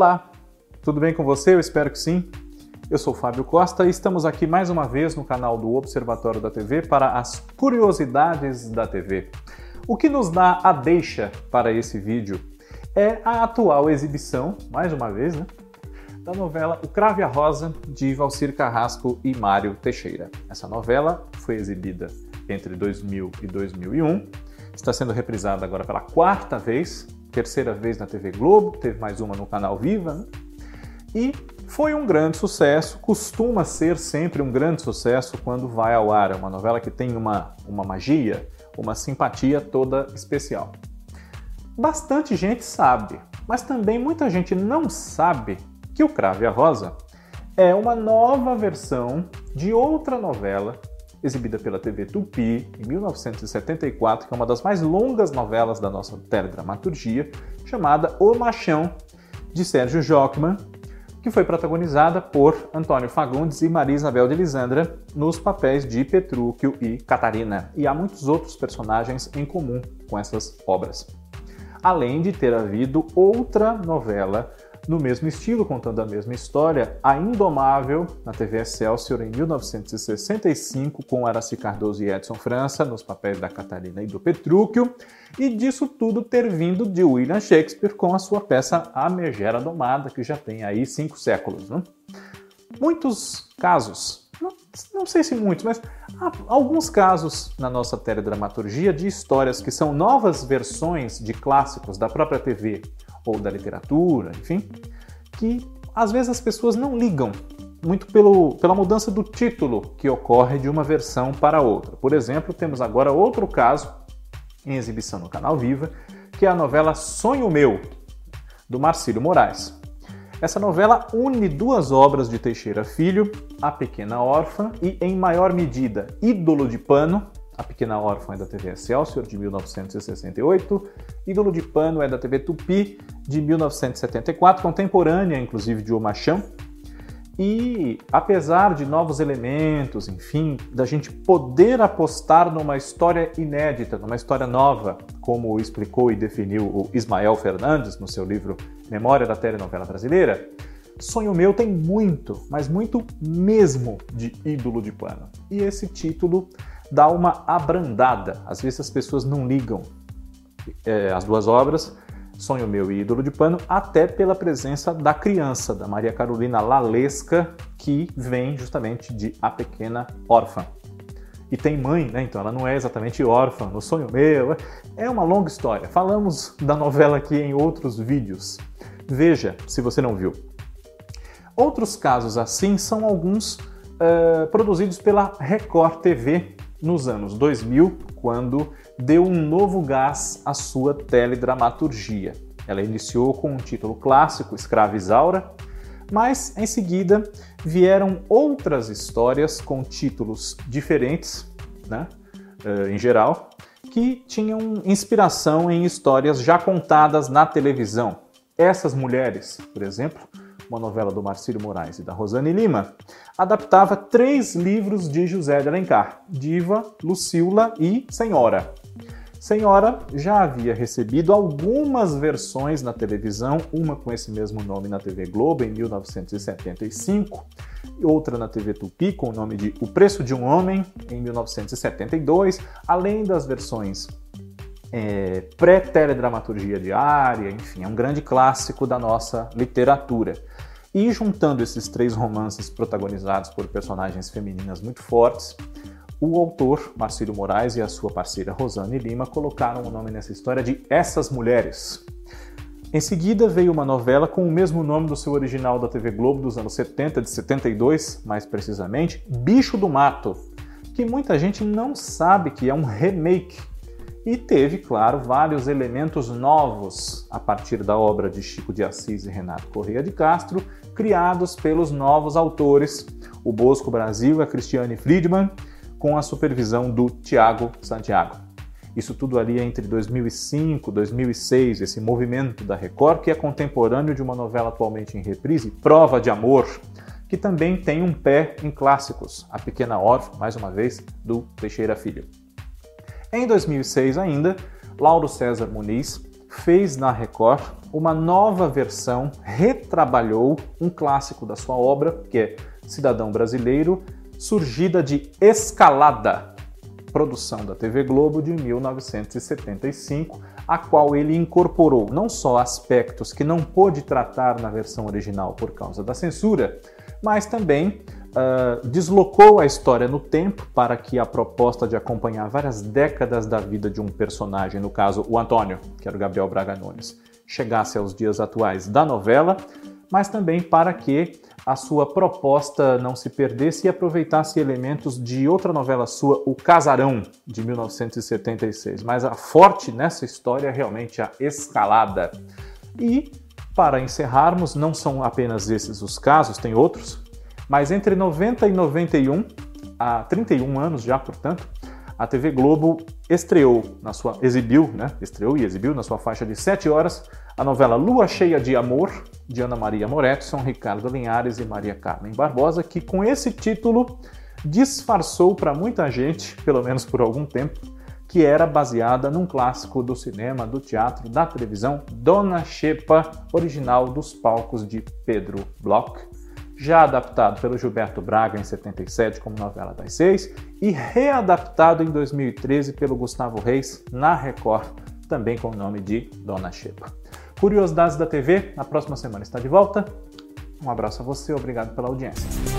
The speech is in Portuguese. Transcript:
Olá, tudo bem com você? Eu espero que sim. Eu sou Fábio Costa e estamos aqui mais uma vez no canal do Observatório da TV para as curiosidades da TV. O que nos dá a deixa para esse vídeo é a atual exibição, mais uma vez, né, da novela O Crave a Rosa de Valcir Carrasco e Mário Teixeira. Essa novela foi exibida entre 2000 e 2001, está sendo reprisada agora pela quarta vez terceira vez na TV Globo, teve mais uma no canal Viva, né? e foi um grande sucesso, costuma ser sempre um grande sucesso quando vai ao ar. É uma novela que tem uma, uma magia, uma simpatia toda especial. Bastante gente sabe, mas também muita gente não sabe que o Crave a Rosa é uma nova versão de outra novela exibida pela TV Tupi em 1974, que é uma das mais longas novelas da nossa teledramaturgia, chamada O Machão, de Sérgio Jockman, que foi protagonizada por Antônio Fagundes e Maria Isabel de Lisandra nos papéis de Petrúquio e Catarina. E há muitos outros personagens em comum com essas obras. Além de ter havido outra novela no mesmo estilo, contando a mesma história, A Indomável, na TV Excelsior, em 1965, com Araci Cardoso e Edson França, nos papéis da Catarina e do Petrúquio, e disso tudo ter vindo de William Shakespeare com a sua peça A Megera Domada, que já tem aí cinco séculos. Né? Muitos casos, não, não sei se muitos, mas há alguns casos na nossa teledramaturgia de histórias que são novas versões de clássicos da própria TV ou da literatura, enfim, que às vezes as pessoas não ligam muito pelo, pela mudança do título que ocorre de uma versão para outra. Por exemplo, temos agora outro caso em exibição no canal Viva, que é a novela Sonho Meu, do Marcílio Moraes. Essa novela une duas obras de Teixeira Filho, A Pequena Órfã e, em maior medida, Ídolo de Pano, a Pequena Órfã é da TV Excelsior, de 1968. Ídolo de Pano é da TV Tupi, de 1974, contemporânea, inclusive, de O Machão. E apesar de novos elementos, enfim, da gente poder apostar numa história inédita, numa história nova, como explicou e definiu o Ismael Fernandes no seu livro Memória da Telenovela Brasileira, Sonho Meu tem muito, mas muito mesmo de ídolo de pano. E esse título dá uma abrandada. Às vezes as pessoas não ligam é, as duas obras, Sonho Meu e Ídolo de Pano, até pela presença da criança, da Maria Carolina Lalesca, que vem justamente de A Pequena Órfã. E tem mãe, né? Então ela não é exatamente órfã no Sonho Meu. É uma longa história. Falamos da novela aqui em outros vídeos. Veja se você não viu. Outros casos assim são alguns uh, produzidos pela Record TV, nos anos 2000, quando deu um novo gás à sua teledramaturgia. Ela iniciou com um título clássico, Escrava Isaura, mas em seguida vieram outras histórias com títulos diferentes, né, eh, em geral, que tinham inspiração em histórias já contadas na televisão. Essas mulheres, por exemplo, uma novela do Marcílio Moraes e da Rosane Lima, adaptava três livros de José de Alencar: Diva, Lucila e Senhora. Senhora já havia recebido algumas versões na televisão, uma com esse mesmo nome na TV Globo em 1975, outra na TV Tupi com o nome de O Preço de um Homem em 1972, além das versões é, pré-teledramaturgia diária, enfim, é um grande clássico da nossa literatura. E juntando esses três romances protagonizados por personagens femininas muito fortes, o autor, Marcílio Moraes, e a sua parceira Rosane Lima colocaram o nome nessa história de Essas Mulheres. Em seguida veio uma novela com o mesmo nome do seu original da TV Globo dos anos 70, de 72, mais precisamente, Bicho do Mato, que muita gente não sabe que é um remake e teve, claro, vários elementos novos a partir da obra de Chico de Assis e Renato Correia de Castro, criados pelos novos autores, o Bosco Brasil e a Cristiane Friedman, com a supervisão do Tiago Santiago. Isso tudo ali entre 2005 e 2006, esse movimento da Record, que é contemporâneo de uma novela atualmente em reprise, Prova de Amor, que também tem um pé em clássicos, A Pequena Órfã, mais uma vez, do Teixeira Filho. Em 2006 ainda, Lauro César Muniz fez na Record uma nova versão, retrabalhou um clássico da sua obra, que é Cidadão Brasileiro, surgida de Escalada, produção da TV Globo de 1975, a qual ele incorporou não só aspectos que não pôde tratar na versão original por causa da censura, mas também uh, deslocou a história no tempo para que a proposta de acompanhar várias décadas da vida de um personagem, no caso o Antônio, que era o Gabriel Braga Nunes, chegasse aos dias atuais da novela, mas também para que a sua proposta não se perdesse e aproveitasse elementos de outra novela sua, O Casarão, de 1976. Mas a forte nessa história é realmente a escalada. E, para encerrarmos, não são apenas esses os casos, tem outros, mas entre 90 e 91, há 31 anos já, portanto, a TV Globo estreou na sua exibiu, né? Estreou e exibiu na sua faixa de 7 horas a novela Lua Cheia de Amor, de Ana Maria Moretson, Ricardo Linhares e Maria Carmen Barbosa, que com esse título disfarçou para muita gente, pelo menos por algum tempo, que era baseada num clássico do cinema, do teatro, da televisão, Dona Xepa, original dos palcos de Pedro Bloch, já adaptado pelo Gilberto Braga em 77 como novela das seis e readaptado em 2013 pelo Gustavo Reis na Record, também com o nome de Dona Xepa. Curiosidades da TV, na próxima semana está de volta. Um abraço a você, obrigado pela audiência.